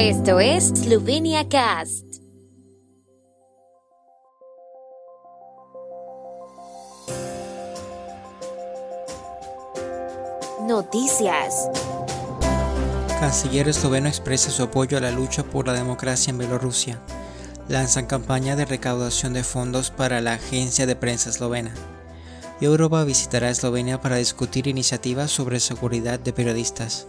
Esto es Slovenia Cast. Noticias. Canciller esloveno expresa su apoyo a la lucha por la democracia en Bielorrusia. Lanzan campaña de recaudación de fondos para la agencia de prensa eslovena. Europa visitará Eslovenia para discutir iniciativas sobre seguridad de periodistas.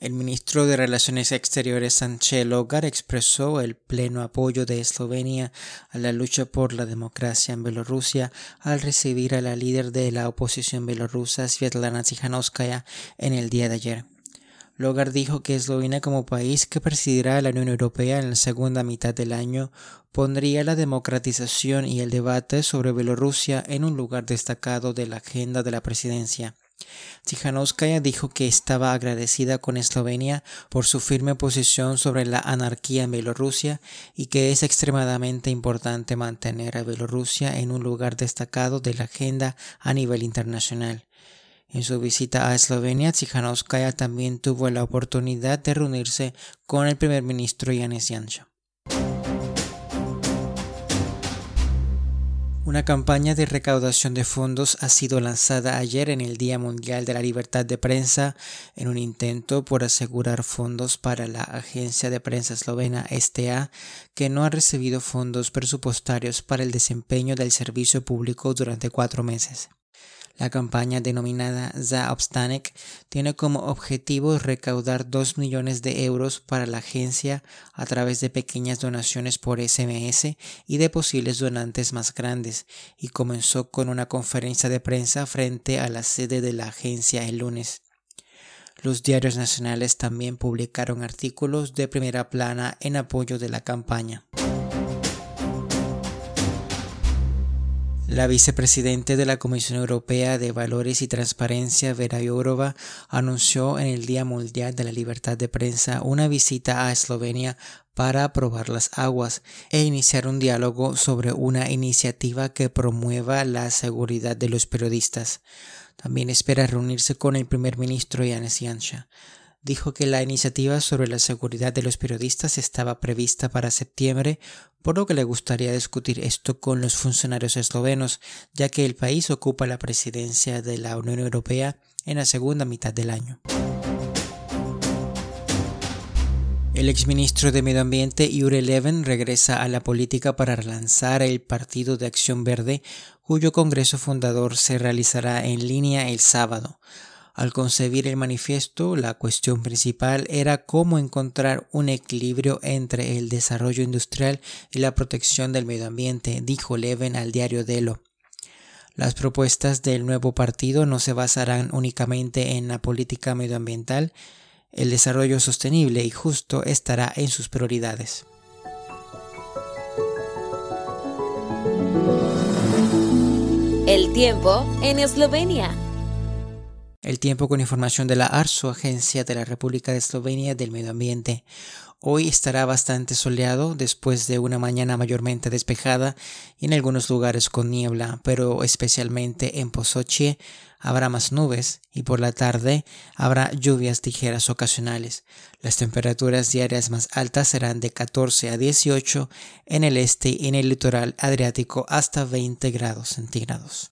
El ministro de Relaciones Exteriores Sánchez Logar expresó el pleno apoyo de Eslovenia a la lucha por la democracia en Bielorrusia al recibir a la líder de la oposición bielorrusa Svetlana Tsikhanouskaya en el día de ayer. Logar dijo que Eslovenia como país que presidirá la Unión Europea en la segunda mitad del año pondría la democratización y el debate sobre Bielorrusia en un lugar destacado de la agenda de la presidencia. Tsikhanouskaya dijo que estaba agradecida con Eslovenia por su firme posición sobre la anarquía en Bielorrusia y que es extremadamente importante mantener a Bielorrusia en un lugar destacado de la agenda a nivel internacional. En su visita a Eslovenia, Tsikhanouskaya también tuvo la oportunidad de reunirse con el primer ministro Yanis Janša. Una campaña de recaudación de fondos ha sido lanzada ayer en el Día Mundial de la Libertad de Prensa en un intento por asegurar fondos para la agencia de prensa eslovena STA, que no ha recibido fondos presupuestarios para el desempeño del servicio público durante cuatro meses. La campaña denominada Za Obstanek tiene como objetivo recaudar 2 millones de euros para la agencia a través de pequeñas donaciones por SMS y de posibles donantes más grandes y comenzó con una conferencia de prensa frente a la sede de la agencia el lunes. Los diarios nacionales también publicaron artículos de primera plana en apoyo de la campaña. La vicepresidente de la Comisión Europea de Valores y Transparencia, Vera Jourova, anunció en el Día Mundial de la Libertad de Prensa una visita a Eslovenia para probar las aguas e iniciar un diálogo sobre una iniciativa que promueva la seguridad de los periodistas. También espera reunirse con el primer ministro Yanis Janša dijo que la iniciativa sobre la seguridad de los periodistas estaba prevista para septiembre, por lo que le gustaría discutir esto con los funcionarios eslovenos, ya que el país ocupa la presidencia de la Unión Europea en la segunda mitad del año. El exministro de Medio Ambiente Jure Leven regresa a la política para relanzar el Partido de Acción Verde, cuyo congreso fundador se realizará en línea el sábado. Al concebir el manifiesto, la cuestión principal era cómo encontrar un equilibrio entre el desarrollo industrial y la protección del medio ambiente, dijo Leven al diario Delo. Las propuestas del nuevo partido no se basarán únicamente en la política medioambiental, el desarrollo sostenible y justo estará en sus prioridades. El tiempo en Eslovenia. El tiempo con información de la ARSO, Agencia de la República de Eslovenia del Medio Ambiente. Hoy estará bastante soleado después de una mañana mayormente despejada y en algunos lugares con niebla, pero especialmente en Pozochie habrá más nubes y por la tarde habrá lluvias ligeras ocasionales. Las temperaturas diarias más altas serán de 14 a 18 en el este y en el litoral adriático hasta 20 grados centígrados.